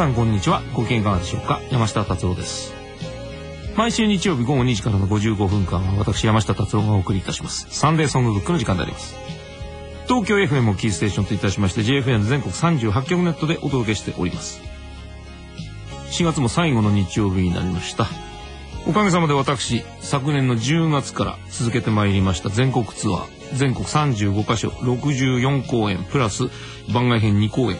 さんこんにちは。ご機嫌いかがでしょうか。山下達郎です。毎週日曜日午後2時からの55分間は私山下達郎がお送りいたします。サンデーソングブックの時間であります。東京 FM をキーステーションといたしまして JFN 全国38局ネットでお届けしております。4月も最後の日曜日になりました。おかげさまで私昨年の10月から続けてまいりました全国ツアー。全国35カ所64公演プラス番外編2公演。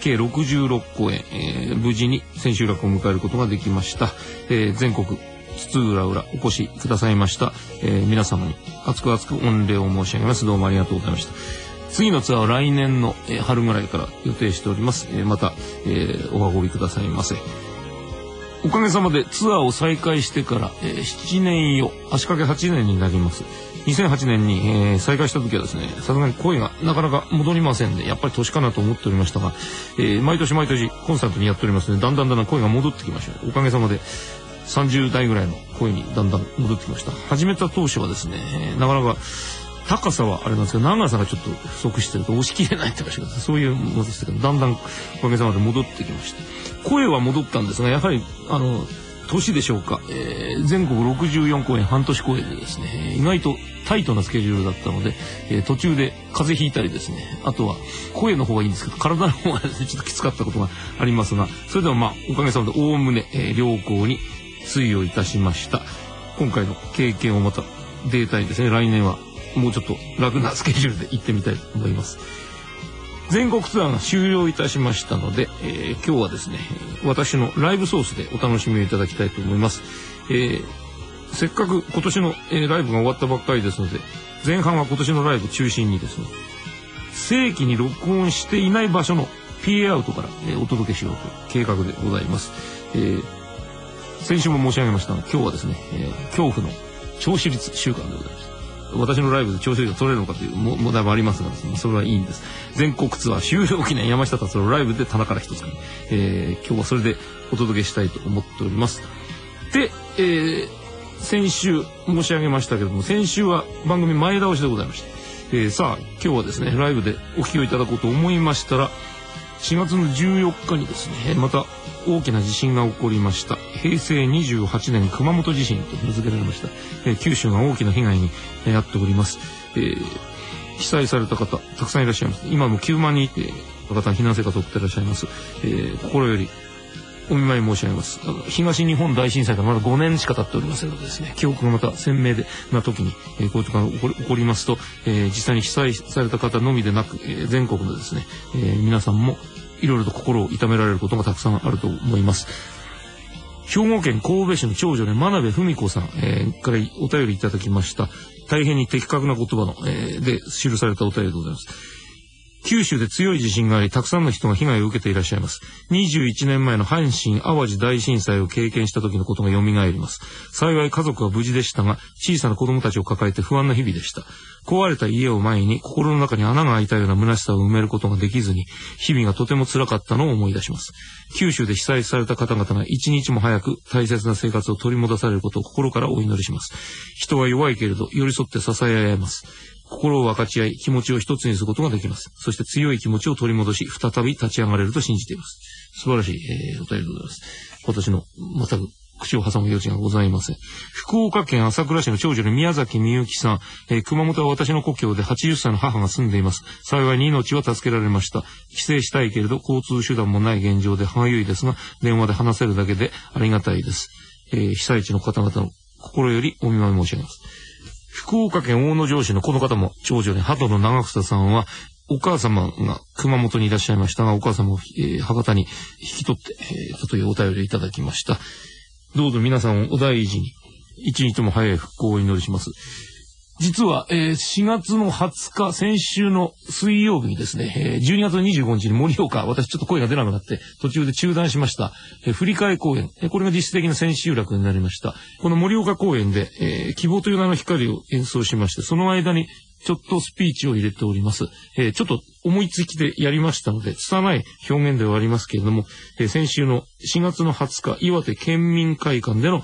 計66公演、えー、無事に千秋楽を迎えることができました、えー、全国津々浦々お越しくださいました、えー、皆様に厚く厚く御礼を申し上げます。どうもありがとうございました。次のツアーは来年の、えー、春ぐらいから予定しております、えー、また、えー、お運びくださいませ。おかげさまでツアーを再開してから、えー、7年よ足掛け8年になります。2008年に、えー、再開した時はですねさすがに声がなかなか戻りませんでやっぱり年かなと思っておりましたが、えー、毎年毎年コンスタントにやっておりますのでだんだんだんだん声が戻ってきました。おかげさまで30代ぐらいの声にだんだん戻ってきました。始めた当初はですね、えー、なかなか高さはあれなんですけど長さがちょっと不足してると押し切れないってそういうものでしたけどだんだんおかげさまで戻ってきました。声は戻ったんですがやはりあの年でしょうか、えー、全国64公演半年公演でですね。意外とタイトなスケジュールだったので、えー、途中で風邪ひいたりですね。あとは声の方がいいんですけど体の方がね ちょっときつかったことがありますがそれでもまあおかげさまでおおむね、えー、良好に推移をいたしました。今回の経験をまたデータにですね来年はもうちょっと楽なスケジュールで行ってみたいと思います。全国ツアーが終了いたしましたので、えー、今日はですね私のライブソースでお楽しみをいただきたいと思います、えー、せっかく今年の、えー、ライブが終わったばっかりですので前半は今年のライブ中心にですね正規に録音していない場所の PA アウトから、え、お届けしようという計画でございます、え、先週も申し上げましたが今日はですね、え、恐怖の聴取率週間でございます。私のライブで調子が取れるのかという問題もありますがですね、それはいいんです。全国ツアー終了記念山下達郎ライブで棚から一つえー、今日はそれでお届けしたいと思っております。で、えー、先週申し上げましたけども、先週は番組前倒しでございました。えー、さあ、今日はですね、ライブでお聞きをいただこうと思いましたら、4月の14日にですね、また大きな地震が起こりました。平成28年熊本地震と名付けられました。えー、九州が大きな被害に遭っております。えー、被災された方、たくさんいらっしゃいます。今も9万人、えー、方避難生活を送っていらっしゃいます。えー、心よりお見舞い申し上げます。東日本大震災からまだ5年しか経っておりませんのでですね、記憶がまた鮮明でな時に、えー、こういうことが起こりますと、えー、実際に被災された方のみでなく、えー、全国のですね、えー、皆さんもいろいろと心を痛められることがたくさんあると思います。兵庫県神戸市の長女で真鍋文子さん、えー、からお便りいただきました。大変に的確な言葉の、えー、で記されたお便りでございます。九州で強い地震があり、たくさんの人が被害を受けていらっしゃいます。21年前の阪神淡路大震災を経験した時のことが蘇ります。幸い家族は無事でしたが、小さな子供たちを抱えて不安な日々でした。壊れた家を前に心の中に穴が開いたような虚しさを埋めることができずに、日々がとても辛かったのを思い出します。九州で被災された方々が一日も早く大切な生活を取り戻されることを心からお祈りします。人は弱いけれど寄り添って支え合えます。心を分かち合い、気持ちを一つにすることができます。そして強い気持ちを取り戻し、再び立ち上がれると信じています。素晴らしい、えー、お便りでございます。私の、全く口を挟む余地がございません。福岡県朝倉市の長女の宮崎みゆきさん、えー、熊本は私の故郷で80歳の母が住んでいます。幸いに命は助けられました。帰省したいけれど交通手段もない現状で歯がゆいですが、電話で話せるだけでありがたいです。えー、被災地の方々の心よりお見舞い申し上げます。福岡県大野城市のこの方も長女で、鳩の長草さんは、お母様が熊本にいらっしゃいましたが、お母様を、えー、博多に引き取って、えー、というお便りをいただきました。どうぞ皆さんお大事に、一日も早い復興をお祈りします。実は、えー、4月の20日、先週の水曜日にですね、えー、12月25日に盛岡、私ちょっと声が出なくなって、途中で中断しました、えー、振り替え公演、えー、これが実質的な千秋楽になりました。この盛岡公演で、えー、希望という名の光を演奏しまして、その間にちょっとスピーチを入れております。えー、ちょっと思いつきでやりましたので、拙い表現ではありますけれども、えー、先週の4月の20日、岩手県民会館での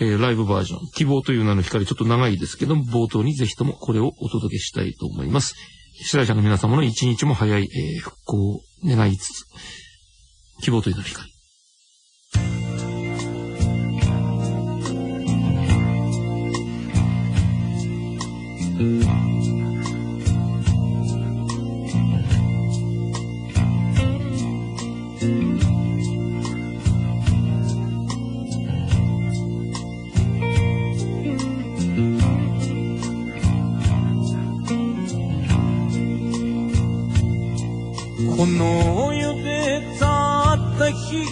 えー、ライブバージョン、希望という名の光、ちょっと長いですけども、冒頭にぜひともこれをお届けしたいと思います。被災者の皆様の一日も早い、えー、復興を願いつつ、希望という名の光。この世でたった一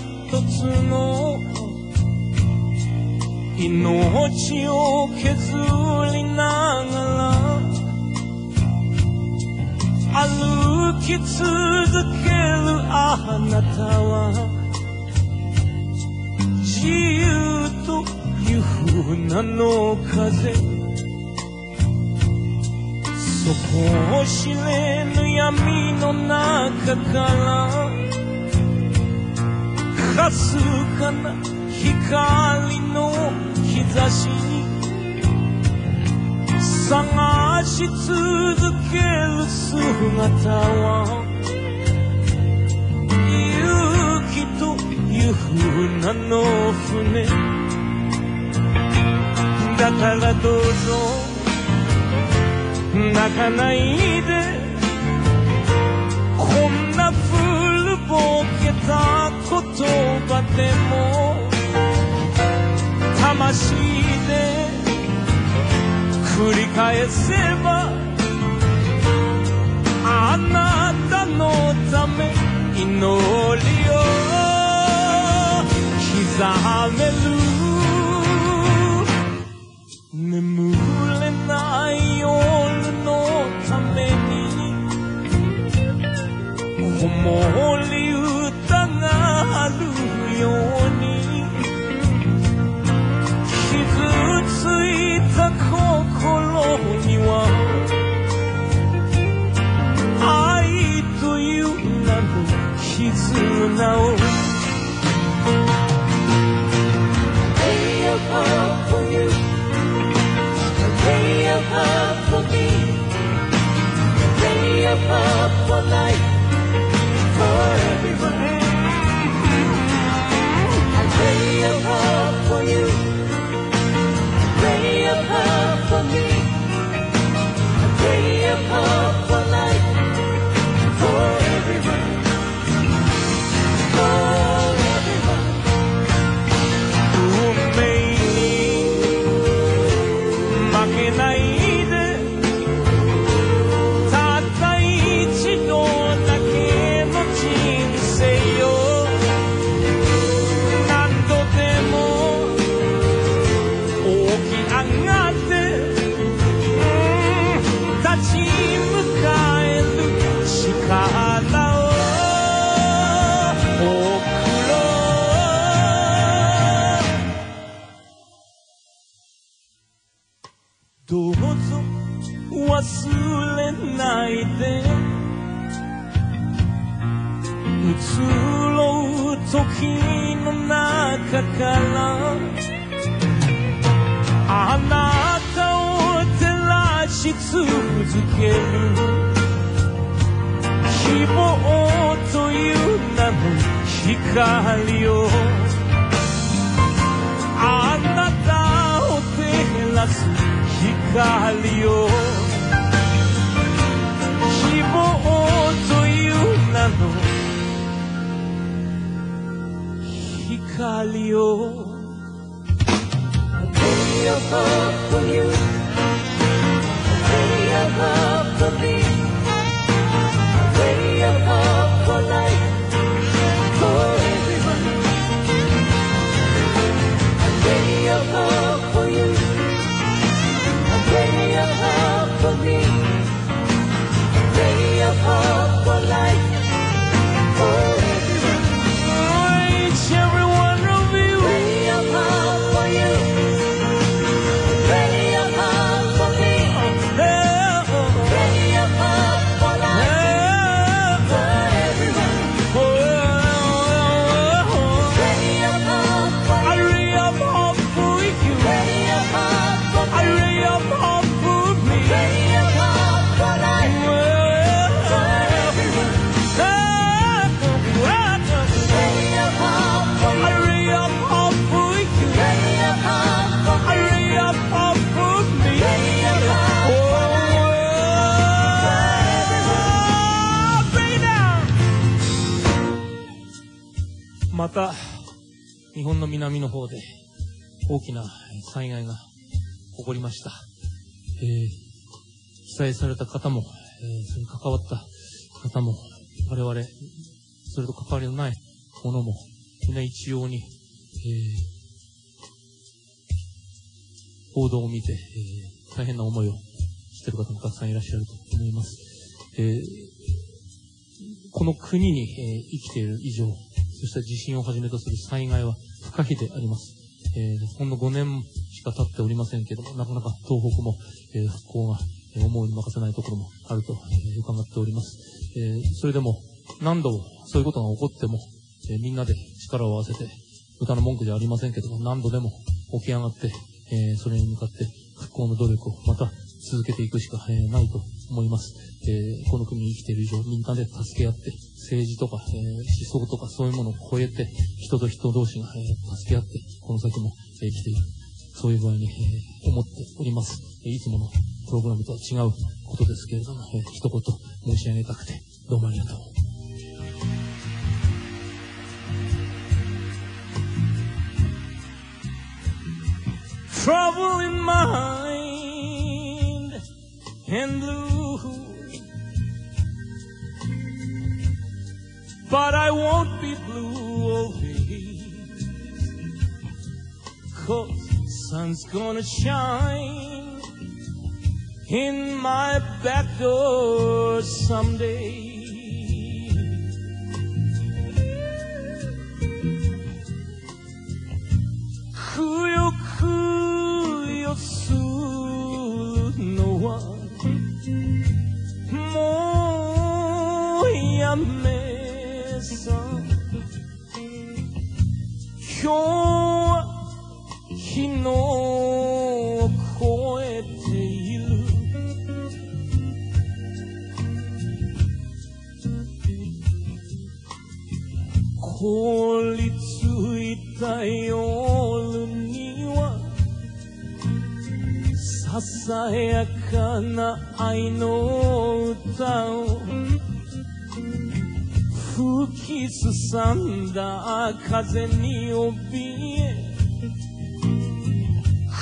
つの命を削りながら歩き続けるあなたは自由という船の風。そこを知れぬ闇の中からかすかな光の兆しに探し続ける姿は勇気という船の船。だからどうぞ。泣かないで。こんな古ぼけた言葉でも魂で繰り返せばあなたのため祈りを刻める。子移ろう時の中からあなたを照らし続ける希望という名の光をあなたを照らす光を希望という名の光を Kalio. A video above for you, a video above for me. た、日本の南の方で大きな災害が起こりました。えー被災された方も、えーそれに関わった方も、我々、それと関わりのないものも、みんな一様に、えー報道を見て、えー大変な思いをしている方もたくさんいらっしゃると思います。えーこの国に、えー生きている以上、そして地震をはじめとする災害は不可避であります。えーほんの5年しか経っておりませんけども、なかなか東北も、えー復興が、思うに任せないところもあると、えー伺っております。えーそれでも、何度そういうことが起こっても、えーみんなで力を合わせて、歌の文句じゃありませんけども、何度でも起き上がって、えーそれに向かって復興の努力をまた続けていくしか、えーないと思います。えーこの国に生きている以上、みんなで助け合って、政治とか、えー思想とかそういうものを超えて、人と人同士が、えー助け合って、この先も、えー生きている。そういう具合に、えー思っております。えーいつものプログラムとは違うことですけれども、えー一言申し上げたくて、どうもありがとう。trouble in mind and blue. But I won't be blue oh, always. Cause sun's gonna shine in my back door someday. ささやかな愛の歌を。吹きすさんだ風に怯え。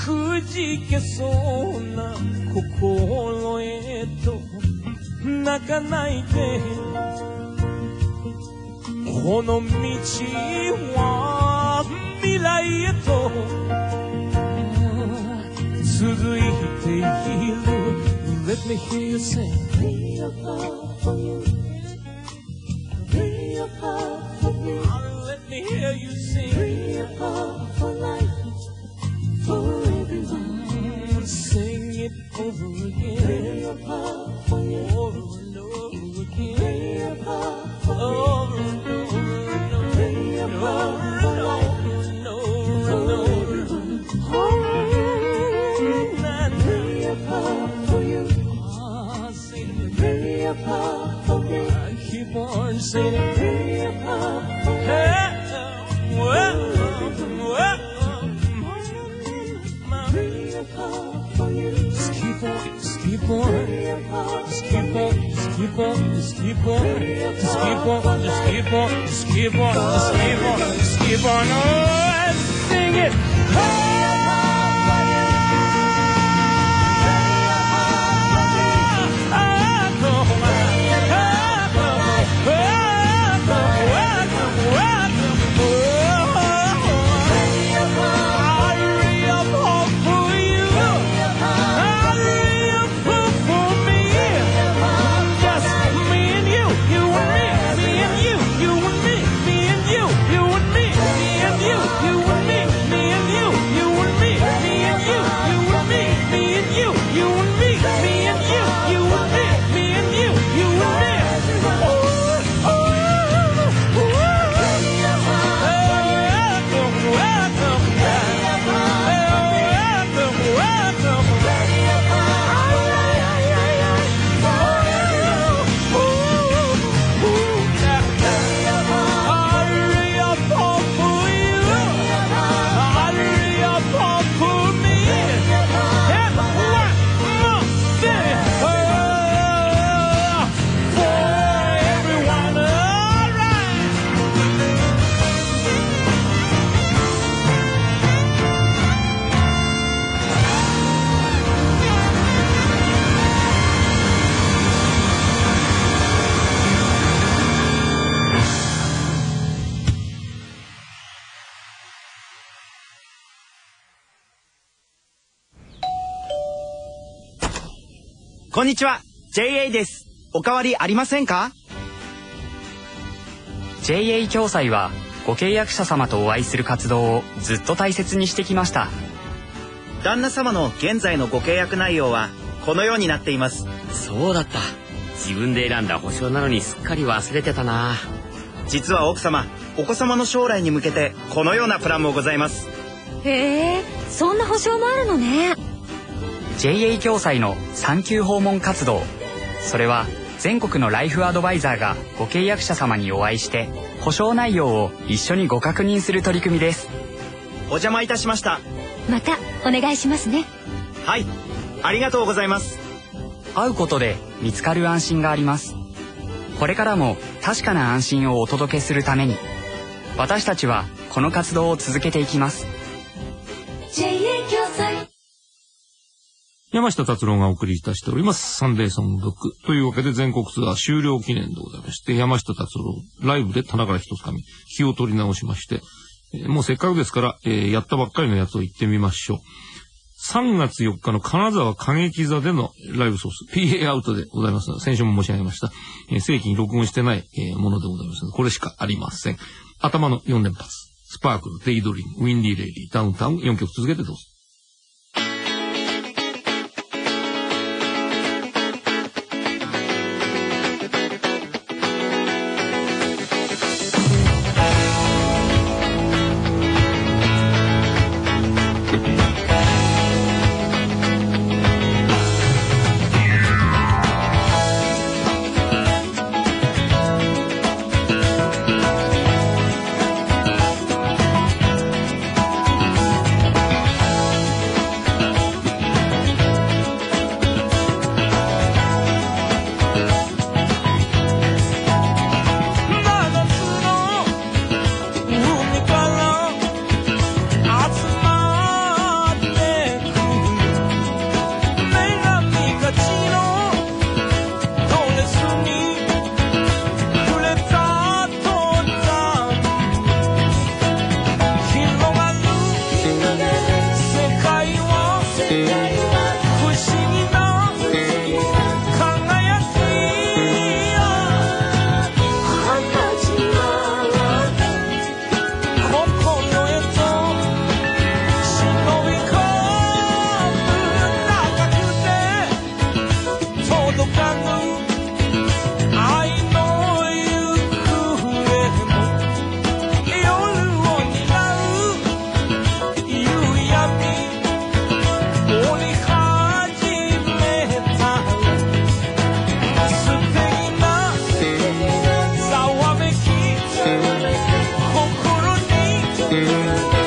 くじけそうな心へと。泣かないで。この道は未来へと。through the years. Let me hear you sing. Play a part for you. Play a part for me. Let me hear you sing. Play a part for life. For everyone. Sing it over again. Play a part for you. Over and over again. Play a part for me. Over and over and over. Play a part. I keep on. Hey, you. just keep on, just keep on. Just keep on, just keep on, just keep on, just keep on, just keep on, just keep on, just keep on, just keep on, oh, sing it. Just こんにちは。JA です。おかわりありませんか？JA 共済はご契約者様とお会いする活動をずっと大切にしてきました。旦那様の現在のご契約内容はこのようになっています。そうだった。自分で選んだ保証なのにすっかり忘れてたな。実は奥様お子様の将来に向けてこのようなプランもございます。へえそんな保証もあるのね JA 共済の産休訪問活動。それは全国のライフアドバイザーがご契約者様にお会いして保証内容を一緒にご確認する取り組みです。お邪魔いたしました。またお願いしますね。はい。ありがとうございます。会うことで見つかる安心があります。これからも確かな安心をお届けするために私たちはこの活動を続けていきます。JA 共済山下達郎がお送りいたしております。サンデーソングブック。というわけで全国ツアー終了記念でございまして、山下達郎、ライブで棚から一つ紙、気を取り直しまして、えーもうせっかくですから、えーやったばっかりのやつを言ってみましょう。3月4日の金沢歌劇座でのライブソース、PA アウトでございます。先週も申し上げました。えー正規に録音してない、えーものでございます、これしかありません。頭の4連発。スパークル、デイドリーム、ウィンディーレイリー、ダウンタウン、4曲続けてどうぞ。「Música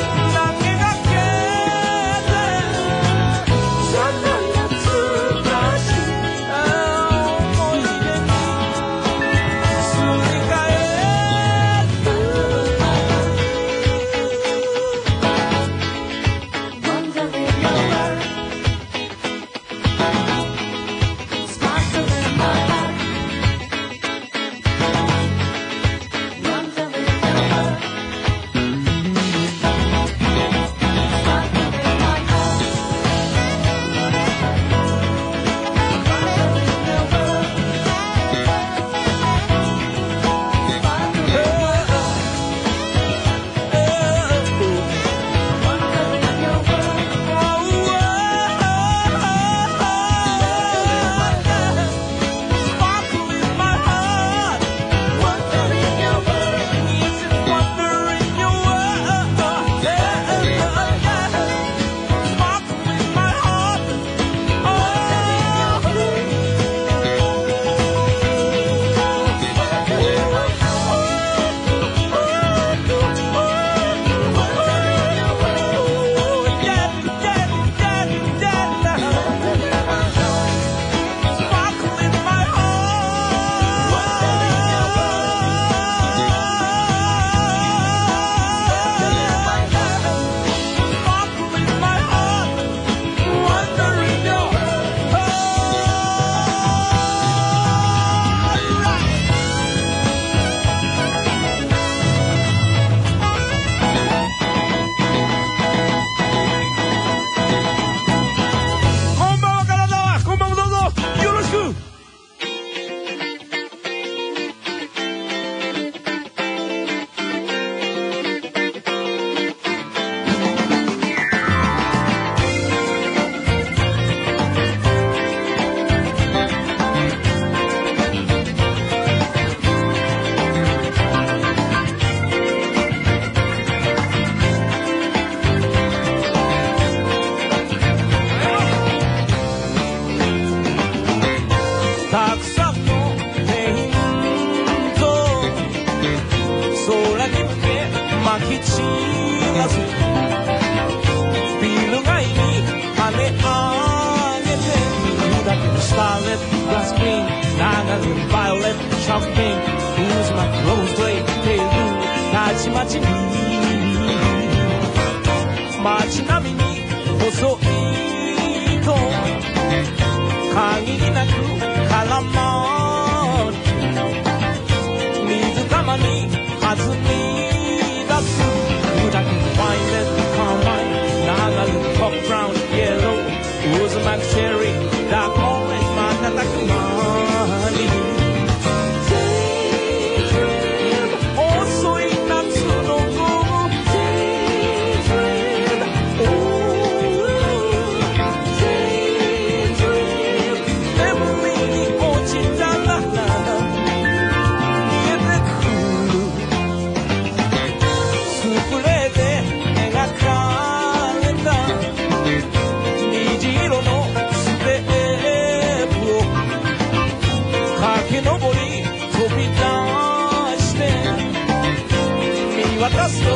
見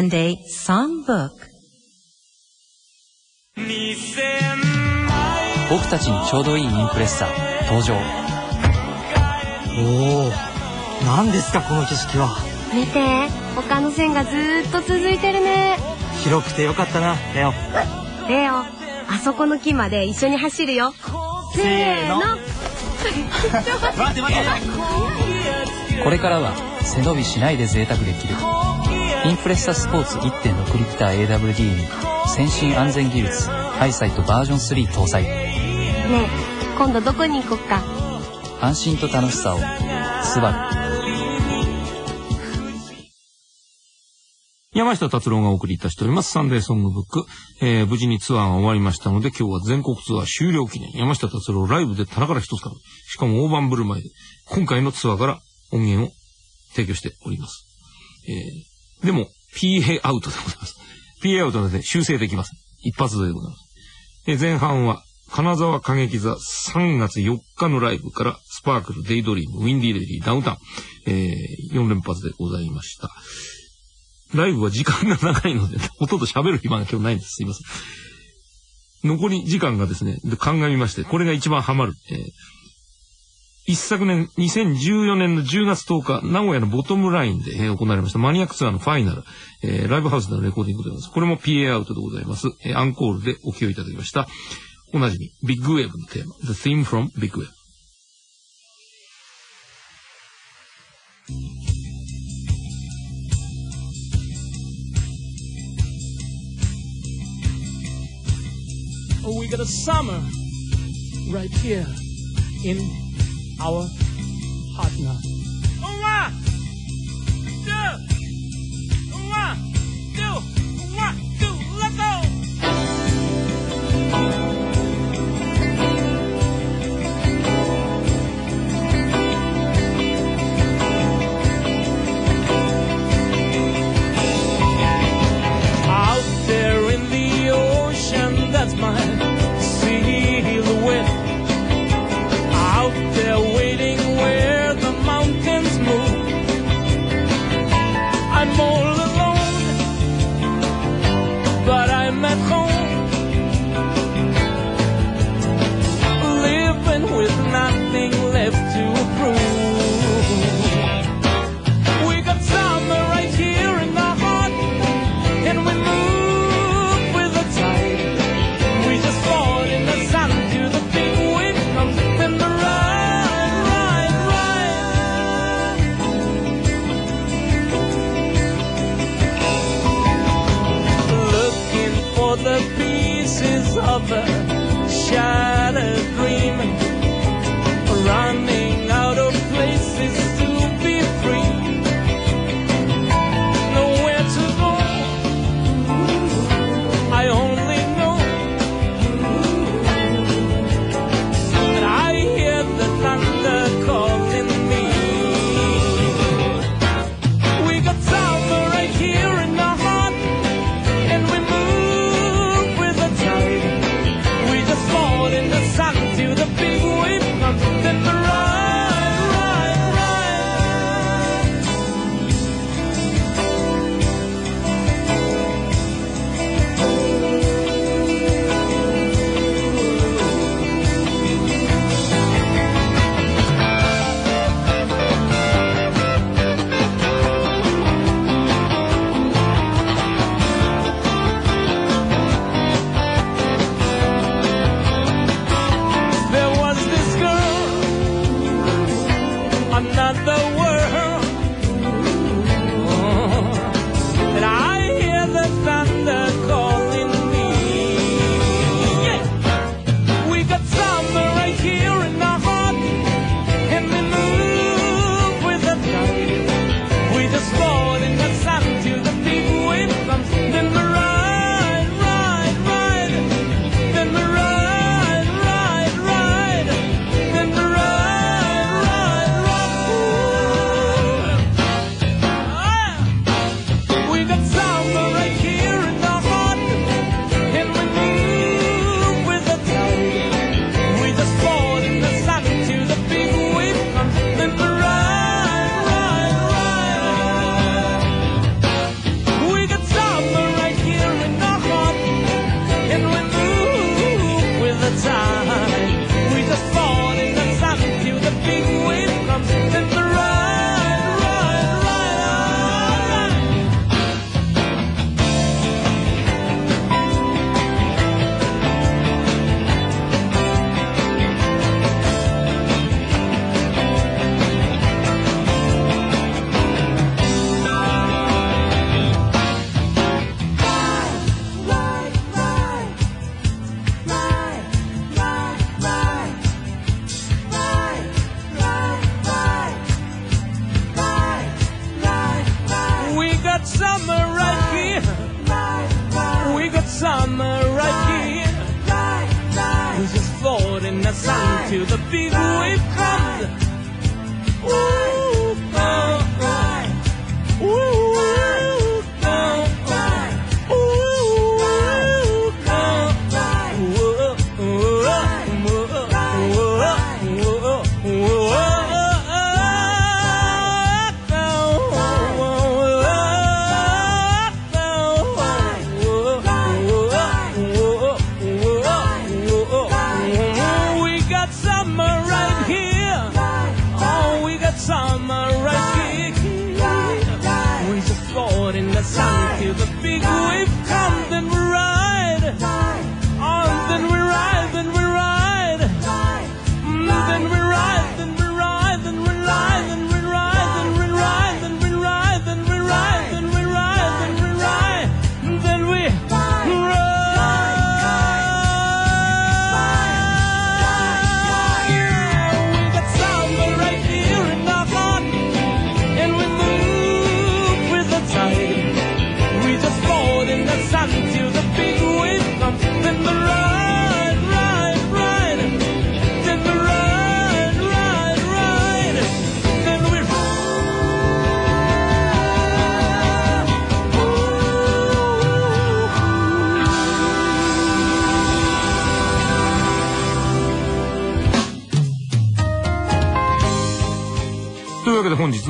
Sunday Songbook. 僕たちにちょうどいいインプレッサー登場。おお何ですかこの景色は。見て他の線がずーっと続いてるね。広くてよかったなレオ。レオあそこの木まで一緒に走るよ。せーの。待って待って。これからは背伸びしないで贅沢できるインプレッサスポーツ1.6リッター AWD に先進安全技術ハイサイトバージョン3搭載ねえ今度どこに行こっか？安心と楽しさをスバル山下達郎がお送りいたしております。サンデーソングブック。えー、無事にツアーが終わりましたので、今日は全国ツアー終了記念。山下達郎ライブで棚から一つから。しかも大盤振る舞いで、今回のツアーから音源を提供しております。えー、でも、PA アウトでございます。PA アウトなので修正できません。一発でございます。え前半は、金沢歌劇座3月4日のライブから、スパークル、デイドリーム、ウィンディレディ、ダウンタウン、えー、4連発でございました。ライブは時間が長いので、ほとんど喋る暇が今日ないんです。すいません。残り時間がですね、で鑑みまして、これが一番ハマる。えー一昨年、2014年の10月10日、名古屋のボトムラインで、えー行われましたマニアックツアーのファイナル、えーライブハウスでのレコーディングでございます。これも PA アウトでございます。えーアンコールでお聴きいただきました。おなじみ、ビッグウェーブのテーマ、The Theme from Big Wave。We got a summer right here in our. Oh, one, two, one, two, one, two, let's go! Out there in the ocean, that's my summer right here. We're just floating a song to the big wave comes.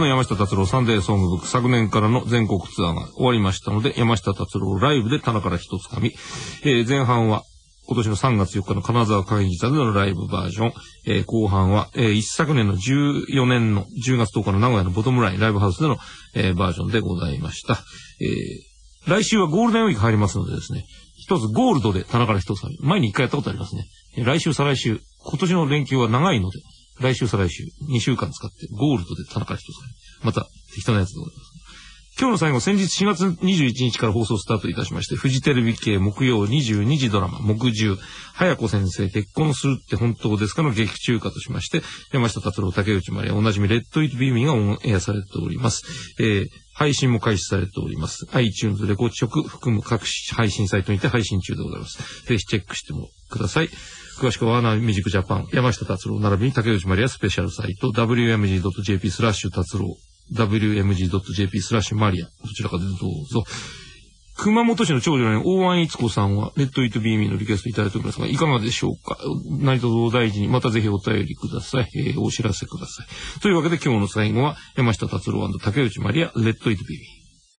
の山下達郎サンデーソングブック昨年からの全国ツアーが終わりましたので、山下達郎ライブで棚から一つかみ、えー前半は今年の3月4日の金沢会議座でのライブバージョン、えー後半は、えー一昨年の14年の10月10日の名古屋のボトムラインライブハウスでの、えーバージョンでございました。えー来週はゴールデンウィーク入りますのでですね、一つゴールドで棚から一つかみ。前に一回やったことありますね。来週、再来週、今年の連休は長いので、来週、再来週、2週間使って、ゴールドで田中一つかみ。また、適当なやつでございます。今日の最後、先日4月21日から放送スタートいたしまして、フジテレビ系木曜22時ドラマ、木10、早子先生結婚するって本当ですかの劇中歌としまして、山下達郎、竹内まりやおなじみ、レッド・イット・ビーミーがオンエアされております。えー配信も開始されております。iTunes、レコチョク含む各配信サイトにて配信中でございます。ぜひチェックしてもください。詳しくはワーナミュージックジャパン、山下達郎並びに竹内まりやスペシャルサイト、wmg.jp スラッシュ達郎、wmg.jp スラッシュマリア、どちらかでどうぞ。熊本市の長女の大湾逸子さんは、レッドイートビーミーのリクエストいただいておりますが、いかがでしょうか？何卒大事に、またぜひお便りください。えーお知らせください。というわけで今日の最後は、山下達郎竹内まりや、レッドイートビーミー。